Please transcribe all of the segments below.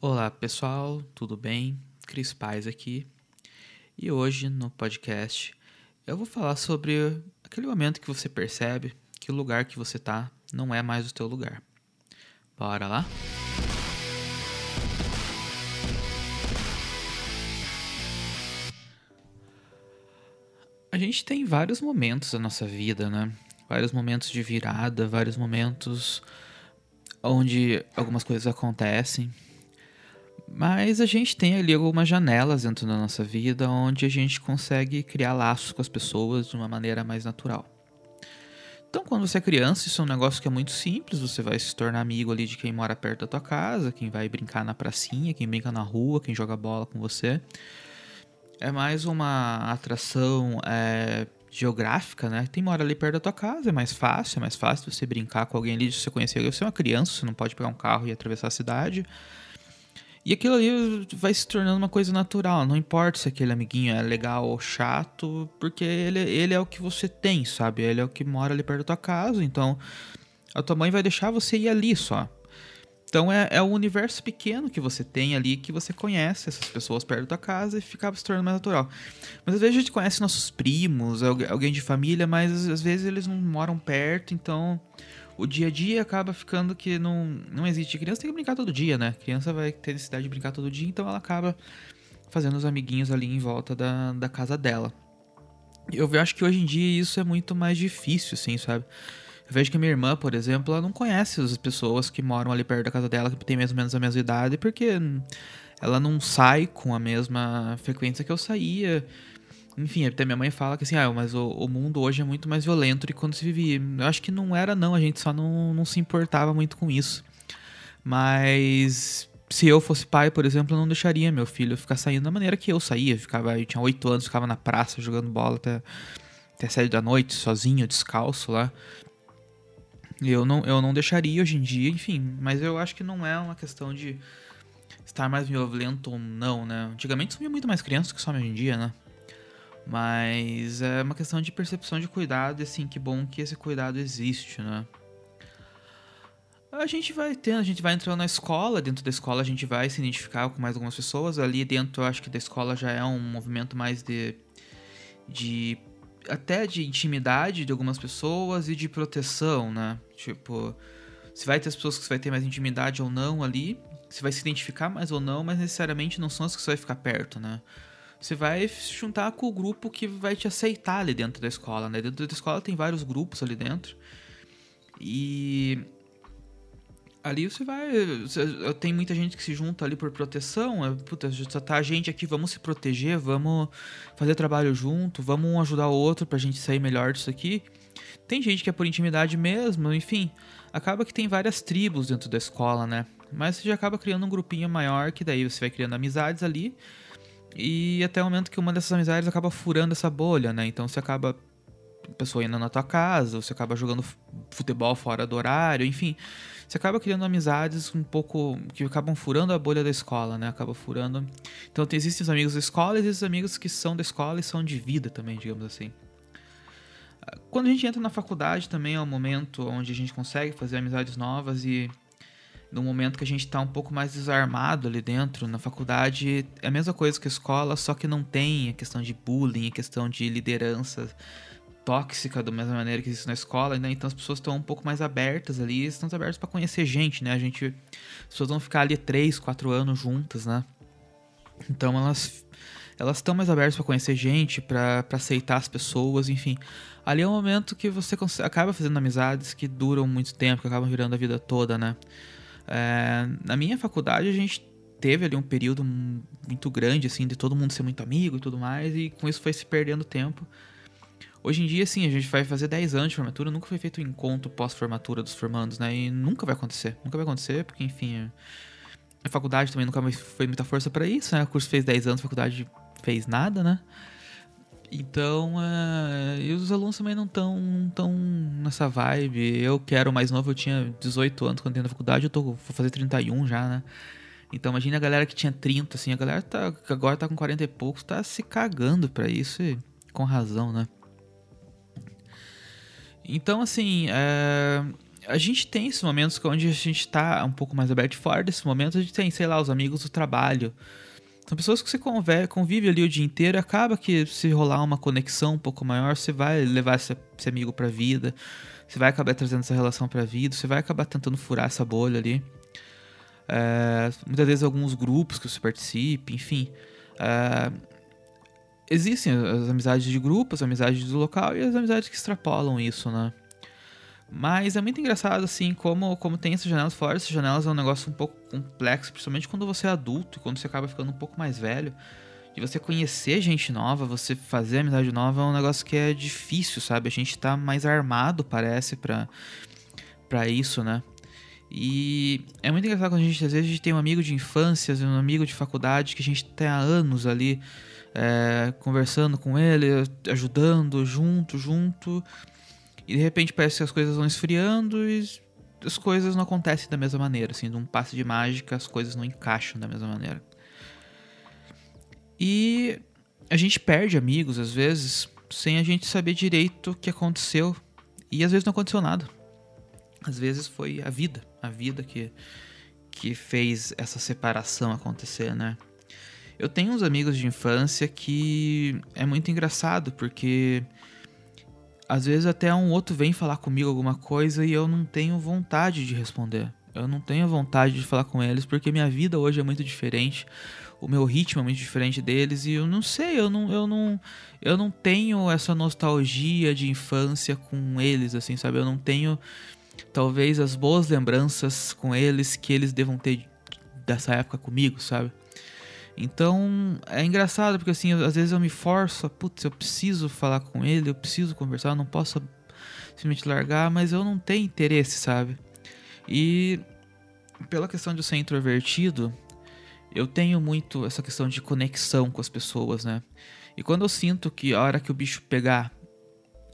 Olá pessoal, tudo bem? Cris Paz aqui. E hoje no podcast eu vou falar sobre aquele momento que você percebe que o lugar que você tá não é mais o teu lugar. Bora lá? A gente tem vários momentos da nossa vida, né? Vários momentos de virada, vários momentos onde algumas coisas acontecem. Mas a gente tem ali algumas janelas dentro da nossa vida onde a gente consegue criar laços com as pessoas de uma maneira mais natural. Então, quando você é criança, isso é um negócio que é muito simples. Você vai se tornar amigo ali de quem mora perto da tua casa, quem vai brincar na pracinha, quem brinca na rua, quem joga bola com você é mais uma atração é, geográfica, né? Tem mora ali perto da tua casa, é mais fácil, é mais fácil você brincar com alguém ali, se você conhecer. Você é uma criança, você não pode pegar um carro e atravessar a cidade. E aquilo ali vai se tornando uma coisa natural. Não importa se aquele amiguinho é legal ou chato, porque ele, ele é o que você tem, sabe? Ele é o que mora ali perto da tua casa. Então, a tua mãe vai deixar você ir ali só. Então é, é o universo pequeno que você tem ali, que você conhece essas pessoas perto da casa e fica se tornando mais natural. Mas às vezes a gente conhece nossos primos, alguém de família, mas às vezes eles não moram perto, então o dia a dia acaba ficando que não, não existe. A criança tem que brincar todo dia, né? A criança vai ter necessidade de brincar todo dia, então ela acaba fazendo os amiguinhos ali em volta da, da casa dela. Eu acho que hoje em dia isso é muito mais difícil, assim, sabe? Eu vejo que minha irmã, por exemplo, ela não conhece as pessoas que moram ali perto da casa dela, que tem mais ou menos a mesma idade, porque ela não sai com a mesma frequência que eu saía. Enfim, até minha mãe fala que assim, ah, mas o, o mundo hoje é muito mais violento do que quando se vivia. Eu acho que não era, não, a gente só não, não se importava muito com isso. Mas se eu fosse pai, por exemplo, eu não deixaria meu filho ficar saindo da maneira que eu saía. Ficava, eu tinha oito anos, ficava na praça jogando bola até, até sete da noite, sozinho, descalço lá. Eu não, eu não deixaria hoje em dia, enfim, mas eu acho que não é uma questão de estar mais violento ou não, né? Antigamente sumia muito mais crianças que some hoje em dia, né? Mas é uma questão de percepção de cuidado, e assim, que bom que esse cuidado existe, né? A gente vai tendo, a gente vai entrando na escola, dentro da escola a gente vai se identificar com mais algumas pessoas. Ali dentro eu acho que da escola já é um movimento mais de, de até de intimidade de algumas pessoas e de proteção, né? Tipo, se vai ter as pessoas que você vai ter mais intimidade ou não ali, se vai se identificar mais ou não, mas necessariamente não são as que você vai ficar perto, né? Você vai se juntar com o grupo que vai te aceitar ali dentro da escola, né? Dentro da escola tem vários grupos ali dentro. E ali você vai. Tem muita gente que se junta ali por proteção. É, puta, só tá a gente aqui, vamos se proteger, vamos fazer trabalho junto, vamos um ajudar o outro pra gente sair melhor disso aqui. Tem gente que é por intimidade mesmo, enfim. Acaba que tem várias tribos dentro da escola, né? Mas você já acaba criando um grupinho maior que daí você vai criando amizades ali. E até o momento que uma dessas amizades acaba furando essa bolha, né? Então você acaba a pessoa indo na tua casa, você acaba jogando futebol fora do horário, enfim. Você acaba criando amizades um pouco que acabam furando a bolha da escola, né? Acaba furando. Então existem os amigos da escola e existem amigos que são da escola e são de vida também, digamos assim. Quando a gente entra na faculdade também é um momento onde a gente consegue fazer amizades novas e no momento que a gente está um pouco mais desarmado ali dentro, na faculdade é a mesma coisa que a escola, só que não tem a questão de bullying, a questão de liderança tóxica da mesma maneira que existe na escola, né? Então as pessoas estão um pouco mais abertas ali, estão abertas para conhecer gente, né? A gente, as pessoas vão ficar ali três, quatro anos juntas, né? Então elas elas estão mais abertas para conhecer gente, para aceitar as pessoas, enfim. Ali é um momento que você acaba fazendo amizades que duram muito tempo, que acabam virando a vida toda, né? É, na minha faculdade a gente teve ali um período muito grande, assim, de todo mundo ser muito amigo e tudo mais, e com isso foi se perdendo tempo. Hoje em dia, sim, a gente vai fazer 10 anos de formatura, nunca foi feito um encontro pós-formatura dos formandos, né? E nunca vai acontecer. Nunca vai acontecer, porque, enfim, a faculdade também nunca foi muita força para isso, né? O curso fez 10 anos, a faculdade fez nada, né? Então, uh, e os alunos também não estão tão nessa vibe. Eu que era o mais novo, eu tinha 18 anos quando entrei na faculdade, eu tô, vou fazer 31 já, né? Então imagina a galera que tinha 30, assim, a galera tá, agora tá com 40 e poucos, tá se cagando pra isso e com razão, né? Então, assim, é, a gente tem esses momentos onde a gente tá um pouco mais aberto. Fora desses momentos, a gente tem, sei lá, os amigos do trabalho. São pessoas que você convive, convive ali o dia inteiro. Acaba que se rolar uma conexão um pouco maior, você vai levar esse, esse amigo pra vida. Você vai acabar trazendo essa relação pra vida. Você vai acabar tentando furar essa bolha ali. É, muitas vezes alguns grupos que você participe, enfim. É, existem as amizades de grupo, as amizades do local e as amizades que extrapolam isso, né? Mas é muito engraçado, assim, como, como tem essas janelas fora. Essas janelas é um negócio um pouco complexo, principalmente quando você é adulto, quando você acaba ficando um pouco mais velho. De você conhecer gente nova, você fazer amizade nova é um negócio que é difícil, sabe? A gente tá mais armado, parece, pra, pra isso, né? E é muito engraçado quando a gente, às vezes, a gente tem um amigo de infância, um amigo de faculdade que a gente tem há anos ali é, conversando com ele, ajudando, junto, junto. E de repente parece que as coisas vão esfriando e as coisas não acontecem da mesma maneira. Assim, num passe de mágica, as coisas não encaixam da mesma maneira. E a gente perde amigos, às vezes, sem a gente saber direito o que aconteceu. E às vezes não aconteceu nada. Às vezes foi a vida, a vida que, que fez essa separação acontecer, né? Eu tenho uns amigos de infância que é muito engraçado, porque às vezes até um outro vem falar comigo alguma coisa e eu não tenho vontade de responder. Eu não tenho vontade de falar com eles porque minha vida hoje é muito diferente. O meu ritmo é muito diferente deles e eu não sei, eu não, eu não, eu não tenho essa nostalgia de infância com eles, assim, sabe? Eu não tenho talvez as boas lembranças com eles que eles devam ter dessa época comigo, sabe? Então é engraçado porque assim, às vezes eu me forço, putz, eu preciso falar com ele, eu preciso conversar, eu não posso simplesmente largar, mas eu não tenho interesse, sabe? E pela questão de eu ser introvertido, eu tenho muito essa questão de conexão com as pessoas, né? E quando eu sinto que a hora que o bicho pegar,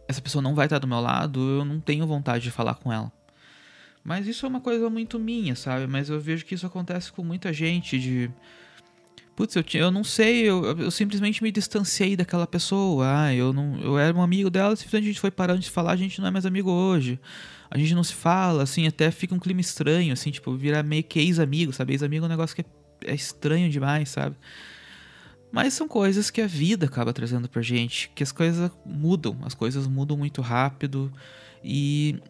essa pessoa não vai estar do meu lado, eu não tenho vontade de falar com ela. Mas isso é uma coisa muito minha, sabe? Mas eu vejo que isso acontece com muita gente de putz, eu, eu não sei, eu, eu simplesmente me distanciei daquela pessoa. Ah, eu não, eu era um amigo dela, simplesmente a gente foi parando de falar, a gente não é mais amigo hoje. A gente não se fala, assim, até fica um clima estranho, assim, tipo, virar meio que ex-amigo, sabe? Ex-amigo é um negócio que é, é estranho demais, sabe? Mas são coisas que a vida acaba trazendo pra gente, que as coisas mudam, as coisas mudam muito rápido e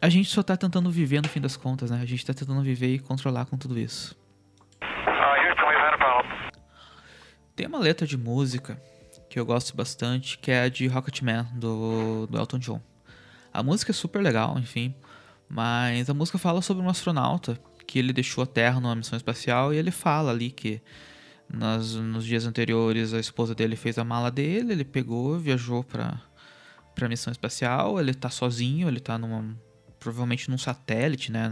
a gente só tá tentando viver no fim das contas, né? A gente tá tentando viver e controlar com tudo isso. Tem uma letra de música que eu gosto bastante, que é a de Rocketman, do, do Elton John. A música é super legal, enfim, mas a música fala sobre um astronauta que ele deixou a Terra numa missão espacial e ele fala ali que nas, nos dias anteriores a esposa dele fez a mala dele, ele pegou, viajou para para missão espacial, ele tá sozinho, ele tá numa provavelmente num satélite, né?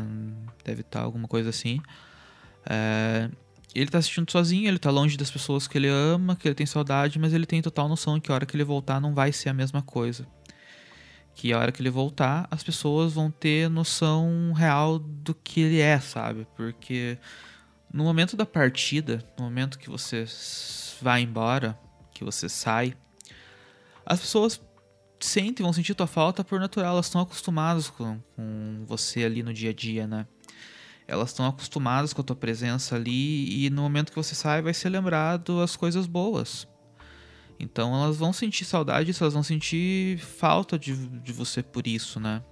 Deve estar tá alguma coisa assim. É, ele tá assistindo sozinho, ele tá longe das pessoas que ele ama, que ele tem saudade, mas ele tem total noção que a hora que ele voltar não vai ser a mesma coisa. Que a hora que ele voltar, as pessoas vão ter noção real do que ele é, sabe? Porque no momento da partida, no momento que você vai embora, que você sai, as pessoas sentem, vão sentir tua falta por natural, elas estão acostumadas com, com você ali no dia a dia, né? Elas estão acostumadas com a tua presença ali e no momento que você sai vai ser lembrado as coisas boas. Então elas vão sentir saudade, elas vão sentir falta de, de você por isso, né?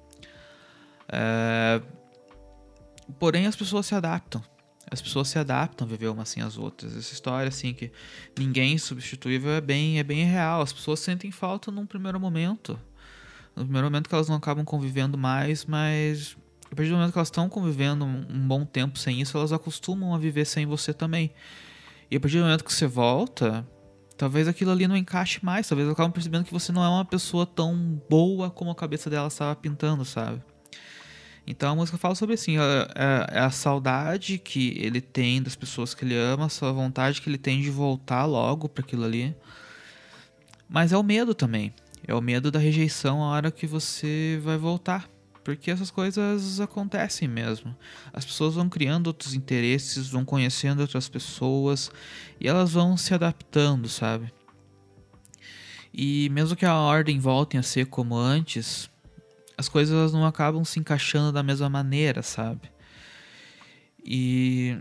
É... Porém as pessoas se adaptam. As pessoas se adaptam a viver umas assim as outras. Essa história assim que ninguém substituível é bem, é bem real. As pessoas sentem falta num primeiro momento. No primeiro momento que elas não acabam convivendo mais, mas a partir do momento que elas estão convivendo um, bom tempo sem isso, elas acostumam a viver sem você também. E a partir do momento que você volta, talvez aquilo ali não encaixe mais. Talvez elas acabam percebendo que você não é uma pessoa tão boa como a cabeça dela estava pintando, sabe? Então a música fala sobre assim, a, a, a, saudade que ele tem das pessoas que ele ama, a vontade que ele tem de voltar logo para aquilo ali. Mas é o medo também. É o medo da rejeição a hora que você vai voltar. Porque essas coisas acontecem mesmo. As pessoas vão criando outros interesses, vão conhecendo outras pessoas e elas vão se adaptando, sabe? E mesmo que a ordem volte a ser como antes, as coisas não acabam se encaixando da mesma maneira, sabe? E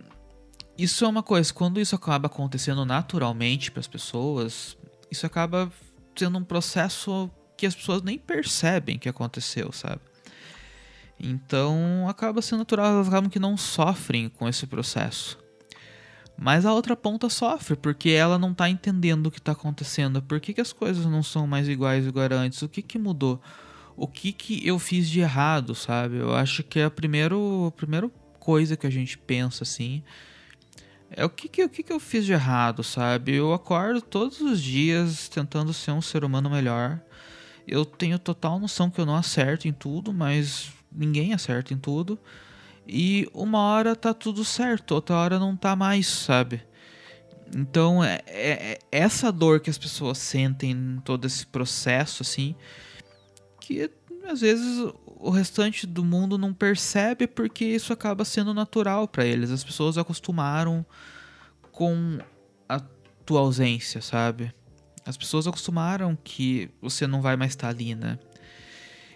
isso é uma coisa, quando isso acaba acontecendo naturalmente para as pessoas, isso acaba sendo um processo que as pessoas nem percebem que aconteceu, sabe? Então acaba sendo natural, elas acabam que não sofrem com esse processo. Mas a outra ponta sofre, porque ela não tá entendendo o que tá acontecendo. Por que, que as coisas não são mais iguais igual antes? O que que mudou? O que que eu fiz de errado, sabe? Eu acho que é a primeiro, a primeira coisa que a gente pensa assim. É o que que, o que que eu fiz de errado, sabe? Eu acordo todos os dias tentando ser um ser humano melhor. Eu tenho total noção que eu não acerto em tudo, mas ninguém acerta em tudo. E uma hora tá tudo certo, outra hora não tá mais, sabe? Então, é, é, é essa dor que as pessoas sentem em todo esse processo, assim, que às vezes o restante do mundo não percebe porque isso acaba sendo natural para eles. As pessoas acostumaram com a tua ausência, sabe? As pessoas acostumaram que você não vai mais estar tá ali, né?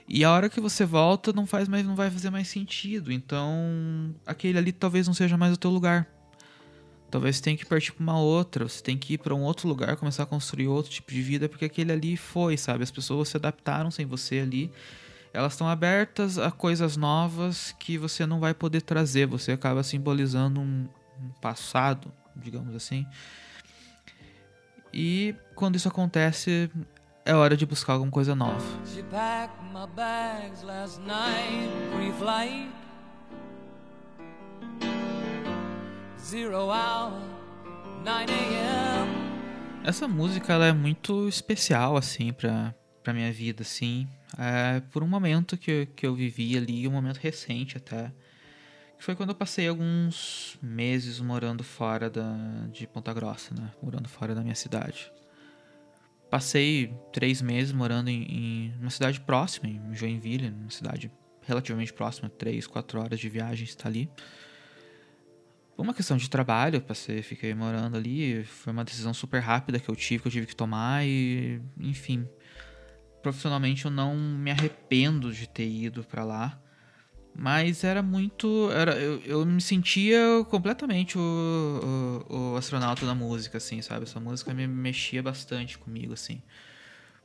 E a hora que você volta não faz mais, não vai fazer mais sentido. Então, aquele ali talvez não seja mais o teu lugar. Talvez você tenha que partir para uma outra, você tem que ir para um outro lugar, começar a construir outro tipo de vida, porque aquele ali foi, sabe? As pessoas se adaptaram sem você ali. Elas estão abertas a coisas novas que você não vai poder trazer. Você acaba simbolizando um, um passado, digamos assim. E quando isso acontece, é hora de buscar alguma coisa nova. Essa música ela é muito especial assim para para minha vida assim, é por um momento que, que eu vivi ali, um momento recente até, que foi quando eu passei alguns meses morando fora da, de Ponta Grossa, né, morando fora da minha cidade. Passei três meses morando em, em uma cidade próxima, em Joinville, uma cidade relativamente próxima, três, quatro horas de viagem está ali. Por uma questão de trabalho, passei, fiquei morando ali, foi uma decisão super rápida que eu tive, que eu tive que tomar e, enfim, profissionalmente eu não me arrependo de ter ido para lá. Mas era muito. Era, eu, eu me sentia completamente o, o, o, astronauta da música, assim, sabe? Essa música me mexia bastante comigo, assim.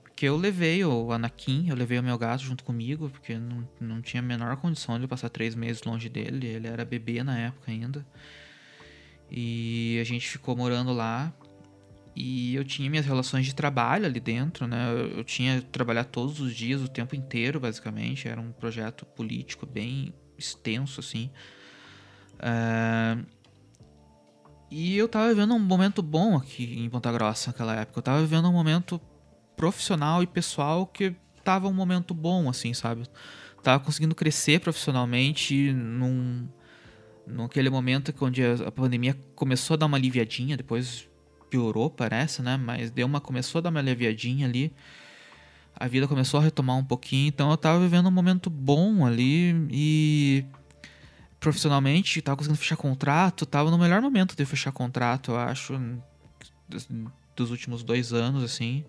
Porque eu levei o Anakin, eu levei o meu gato junto comigo, porque não, não tinha a menor condição de passar três meses longe dele. Ele era bebê na época ainda. E a gente ficou morando lá. E eu tinha minhas relações de trabalho ali dentro, né? Eu tinha que trabalhar todos os dias, o tempo inteiro, basicamente. Era um projeto político bem extenso, assim. Uh... E eu tava vivendo um momento bom aqui em Ponta Grossa naquela época. Eu tava vivendo um momento profissional e pessoal que tava um momento bom, assim, sabe? Tava conseguindo crescer profissionalmente num, naquele momento onde a pandemia começou a dar uma aliviadinha, depois piorou, parece, né? Mas deu uma começou a dar uma aliviadinha ali. A vida começou a retomar um pouquinho, então eu tava vivendo um momento bom ali e profissionalmente tava conseguindo fechar contrato, tava no melhor momento de fechar contrato, eu acho, dos últimos dois anos, assim.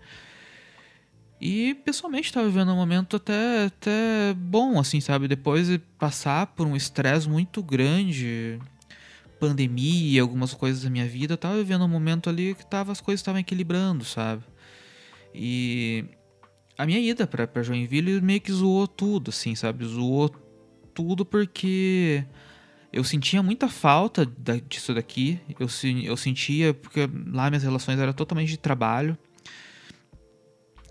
E pessoalmente tava vivendo um momento até, até bom, assim, sabe? Depois de passar por um estresse muito grande pandemia, algumas coisas da minha vida, eu tava vivendo um momento ali que tava, as coisas estavam equilibrando, sabe? E a minha ida pra, pra Joinville meio que zoou tudo, assim, sabe? Zoou tudo porque eu sentia muita falta disso daqui. Eu, eu sentia, porque lá minhas relações eram totalmente de trabalho.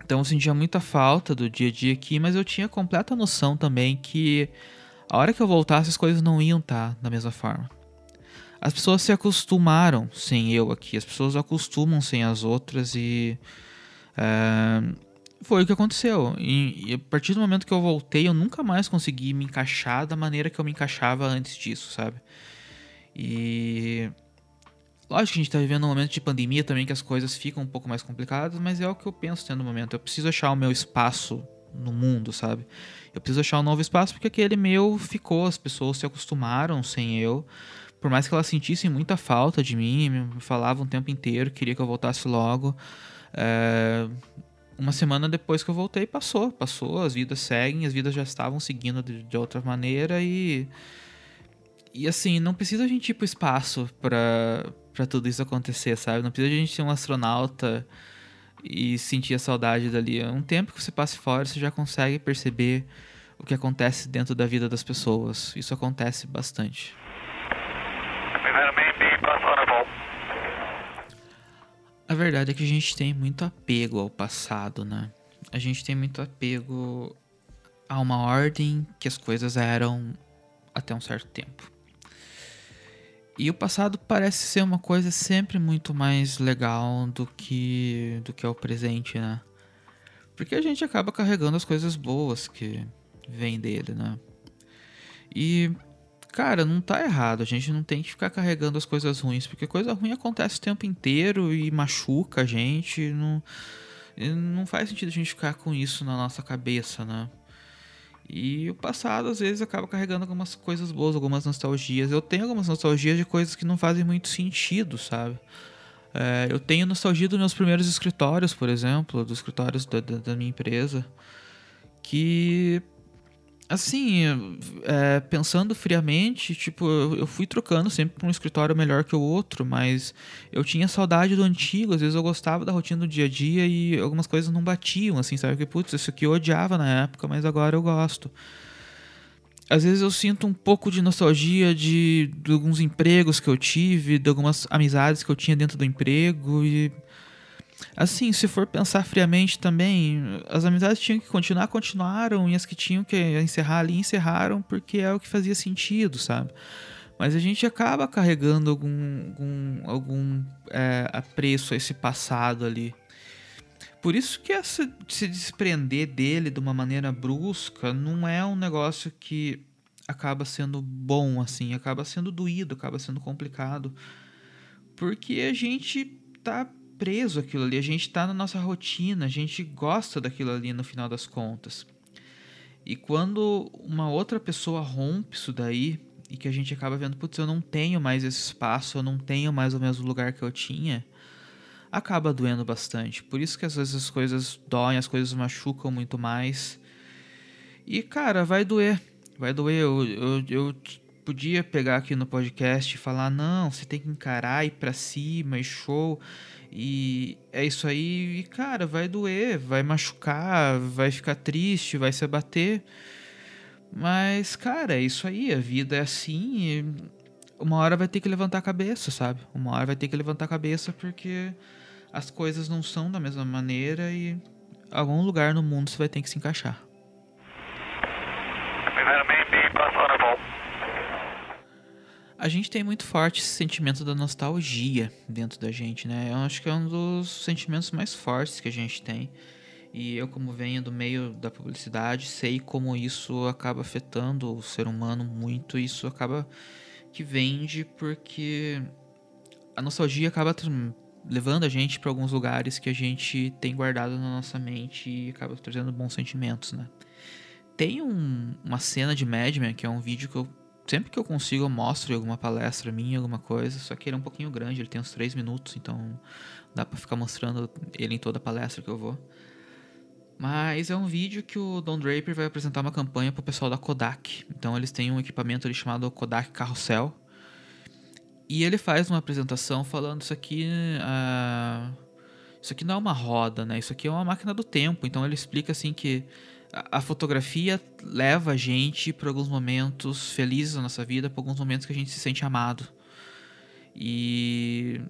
Então eu sentia muita falta do dia a dia aqui, mas eu tinha completa noção também que a hora que eu voltasse as coisas não iam estar tá da mesma forma. As pessoas se acostumaram sem eu aqui, as pessoas acostumam sem as outras e. É, foi o que aconteceu. E, e, a partir do momento que eu voltei, eu nunca mais consegui me encaixar da maneira que eu me encaixava antes disso, sabe? E. Lógico que a gente tá vivendo um momento de pandemia também que as coisas ficam um pouco mais complicadas, mas é o que eu penso tendo momento. Eu preciso achar o meu espaço no mundo, sabe? Eu preciso achar um novo espaço porque aquele meu ficou, as pessoas se acostumaram sem eu por mais que elas sentissem muita falta de mim, me falavam o tempo inteiro, queria que eu voltasse logo. É, uma semana depois que eu voltei, passou. Passou, as vidas seguem, as vidas já estavam seguindo de, de outra maneira e. E assim, não precisa a gente ir pro espaço pra tudo isso acontecer, sabe? Não precisa a gente ser um astronauta e sentir a saudade dali. É um tempo que você passe fora, você já consegue perceber o que acontece dentro da vida das pessoas. Isso acontece bastante. A verdade é que a gente tem muito apego ao passado, né? A gente tem muito apego a uma ordem que as coisas eram até um certo tempo. E o passado parece ser uma coisa sempre muito mais legal do que do que é o presente, né? Porque a gente acaba carregando as coisas boas que vêm dele, né? E cara, não tá errado. A gente não tem que ficar carregando as coisas ruins, porque coisa ruim acontece o tempo inteiro e machuca a gente. Não, não faz sentido a gente ficar com isso na nossa cabeça, né? E o passado, às vezes, acaba carregando algumas coisas boas, algumas nostalgias. Eu tenho algumas nostalgias de coisas que não fazem muito sentido, sabe? É, eu tenho nostalgia dos meus primeiros escritórios, por exemplo, dos escritórios da, da, da minha empresa, que assim, é, pensando friamente, tipo, eu, fui trocando sempre pra um escritório melhor que o outro, mas eu tinha saudade do antigo, às vezes eu gostava da rotina do dia a dia e algumas coisas não batiam, assim, sabe? Que, putz, isso aqui eu odiava na época, mas agora eu gosto. Às vezes eu sinto um pouco de nostalgia de, de alguns empregos que eu tive, de algumas amizades que eu tinha dentro do emprego e Assim, se for pensar friamente também, as amizades tinham que continuar, continuaram, e as que tinham que encerrar ali, encerraram, porque é o que fazia sentido, sabe? Mas a gente acaba carregando algum, algum, algum é, apreço a esse passado ali. Por isso que essa, se desprender dele de uma maneira brusca não é um negócio que acaba sendo bom, assim, acaba sendo doído, acaba sendo complicado. Porque a gente tá preso aquilo ali, a gente está na nossa rotina, a gente gosta daquilo ali no final das contas. E quando uma outra pessoa rompe isso daí e que a gente acaba vendo, putz, eu não tenho mais esse espaço, eu não tenho mais o mesmo lugar que eu tinha, acaba doendo bastante. Por isso que às vezes as coisas doem, as coisas machucam muito mais. E cara, vai doer. Vai doer. Eu, eu, eu podia pegar aqui no podcast e falar: não, você tem que encarar, ir pra cima e show. E é isso aí, e cara, vai doer, vai machucar, vai ficar triste, vai se abater. Mas, cara, é isso aí, a vida é assim. uma hora vai ter que levantar a cabeça, sabe? Uma hora vai ter que levantar a cabeça porque as coisas não são da mesma maneira e algum lugar no mundo você vai ter que se encaixar. A gente tem muito forte esse sentimento da nostalgia dentro da gente, né? Eu acho que é um dos sentimentos mais fortes que a gente tem. E eu, como venho do meio da publicidade, sei como isso acaba afetando o ser humano muito. Isso acaba que vende porque a nostalgia acaba levando a gente para alguns lugares que a gente tem guardado na nossa mente e acaba trazendo bons sentimentos, né? Tem um, uma cena de Mad Men, que é um vídeo que eu sempre que eu consigo eu mostro em alguma palestra minha, alguma coisa, só que ele é um pouquinho grande, ele tem uns 3 minutos, então dá para ficar mostrando ele em toda a palestra que eu vou. Mas é um vídeo que o Don Draper vai apresentar uma campanha pro pessoal da Kodak. Então eles têm um equipamento ali chamado Kodak Carrossel. E ele faz uma apresentação falando isso aqui. Uh, isso aqui não é uma roda, né? Isso aqui é uma máquina do tempo. Então ele explica assim que a fotografia leva a gente para alguns momentos felizes da nossa vida, para alguns momentos que a gente se sente amado. E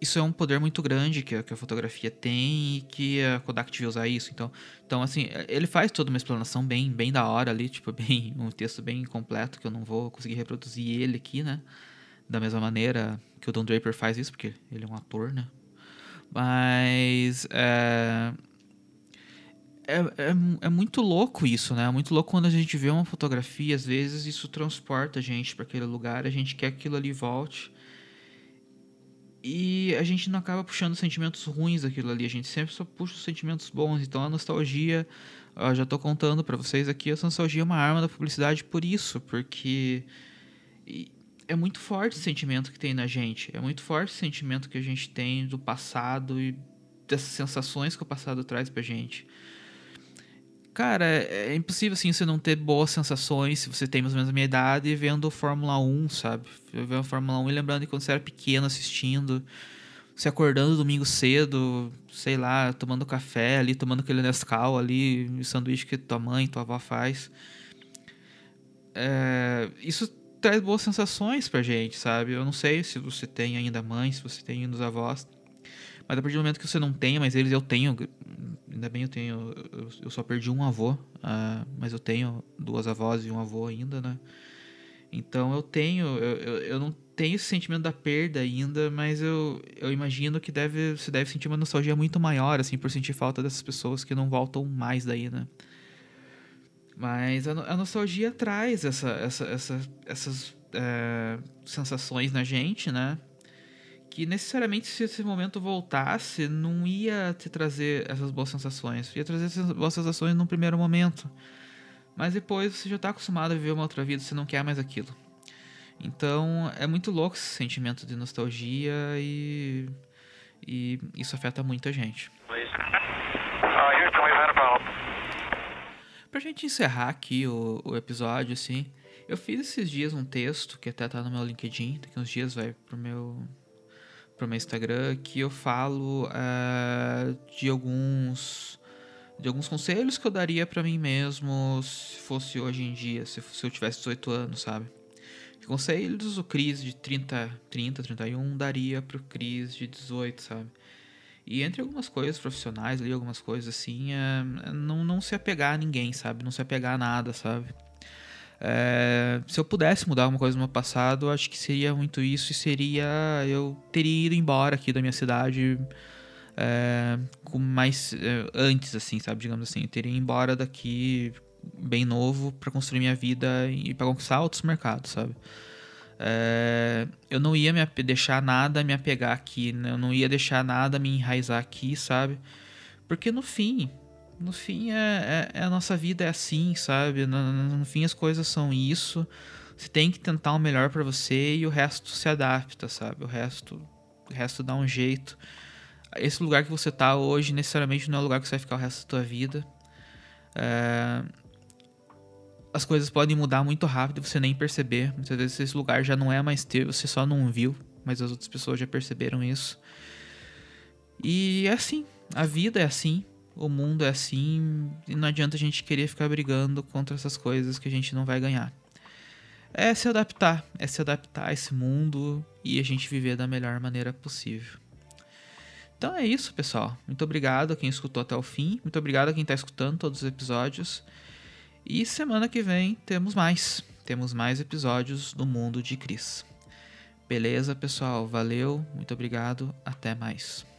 isso é um poder muito grande que a, que a fotografia tem e que a Kodak devia usar isso. Então, então, assim, ele faz toda uma explanação bem, bem da hora ali, tipo, bem, um texto bem completo que eu não vou conseguir reproduzir ele aqui, né? Da mesma maneira que o Don Draper faz isso, porque ele é um ator, né? Mas. É é, é, é, muito louco isso, né? É muito louco quando a gente vê uma fotografia, às vezes isso transporta a gente para aquele lugar, a gente quer que aquilo ali volte. E a gente não acaba puxando sentimentos ruins daquilo ali, a gente sempre só puxa os sentimentos bons. Então a nostalgia, eu já tô contando para vocês aqui, a nostalgia é uma arma da publicidade por isso, porque é muito forte o sentimento que tem na gente, é muito forte o sentimento que a gente tem do passado e dessas sensações que o passado traz pra gente. Cara, é, é impossível assim você não ter boas sensações se você tem mais ou menos a minha idade vendo Fórmula 1, sabe? Vendo a Fórmula 1 e lembrando de quando você era pequeno assistindo, se acordando domingo cedo, sei lá, tomando café ali, tomando aquele Nescau ali, o sanduíche que tua mãe, tua avó faz. É, isso traz boas sensações pra gente, sabe? Eu não sei se você tem ainda mãe, se você tem ainda os avós. Mas a partir do momento que você não tem, mas eles eu tenho, ainda bem eu tenho, eu, só perdi um avô, uh, mas eu tenho duas avós e um avô ainda, né? Então eu tenho, eu, eu, eu, não tenho esse sentimento da perda ainda, mas eu, eu imagino que deve, você deve sentir uma nostalgia muito maior, assim, por sentir falta dessas pessoas que não voltam mais daí, né? Mas a, a nostalgia traz essa, essa, essa essas é, sensações na gente, né? Que necessariamente se esse momento voltasse, não ia te trazer essas boas sensações. Ia trazer essas boas sensações num primeiro momento. Mas depois você já está acostumado a viver uma outra vida, você não quer mais aquilo. Então é muito louco esse sentimento de nostalgia e, e isso afeta muita gente. Pra gente encerrar aqui o, o episódio, assim, eu fiz esses dias um texto que até tá no meu LinkedIn, daqui uns dias vai pro meu pro meu Instagram que eu falo uh, de alguns de alguns conselhos que eu daria para mim mesmo se fosse hoje em dia, se, se eu tivesse 18 anos, sabe? Que conselhos o Cris de 30, 30, 31 daria pro Cris de 18, sabe? E entre algumas coisas profissionais ali, algumas coisas assim, é, não, não se apegar a ninguém, sabe? Não se apegar a nada, sabe? É, se eu pudesse mudar alguma coisa no meu passado, acho que seria muito isso e seria eu teria ido embora aqui da minha cidade é, com mais é, antes assim, sabe, digamos assim, eu teria ido embora daqui bem novo para construir minha vida e para conquistar outros mercados, sabe? É, eu não ia me deixar nada me apegar aqui, né? eu não ia deixar nada me enraizar aqui, sabe? Porque no fim, no fim é, é, é, a nossa vida é assim, sabe? No, no, fim as coisas são isso. Você tem que tentar o melhor para você e o resto se adapta, sabe? O resto, o resto dá um jeito. Esse lugar que você tá hoje necessariamente não é o lugar que você vai ficar o resto da tua vida. É... As coisas podem mudar muito rápido e você nem perceber. Muitas vezes esse lugar já não é mais teu, você só não viu, mas as outras pessoas já perceberam isso. E é assim, a vida é assim o mundo é assim e não adianta a gente querer ficar brigando contra essas coisas que a gente não vai ganhar. É se adaptar, é se adaptar a esse mundo e a gente viver da melhor maneira possível. Então é isso, pessoal. Muito obrigado a quem escutou até o fim. Muito obrigado a quem está escutando todos os episódios. E semana que vem temos mais. Temos mais episódios do Mundo de Cris. Beleza, pessoal? Valeu, muito obrigado. Até mais.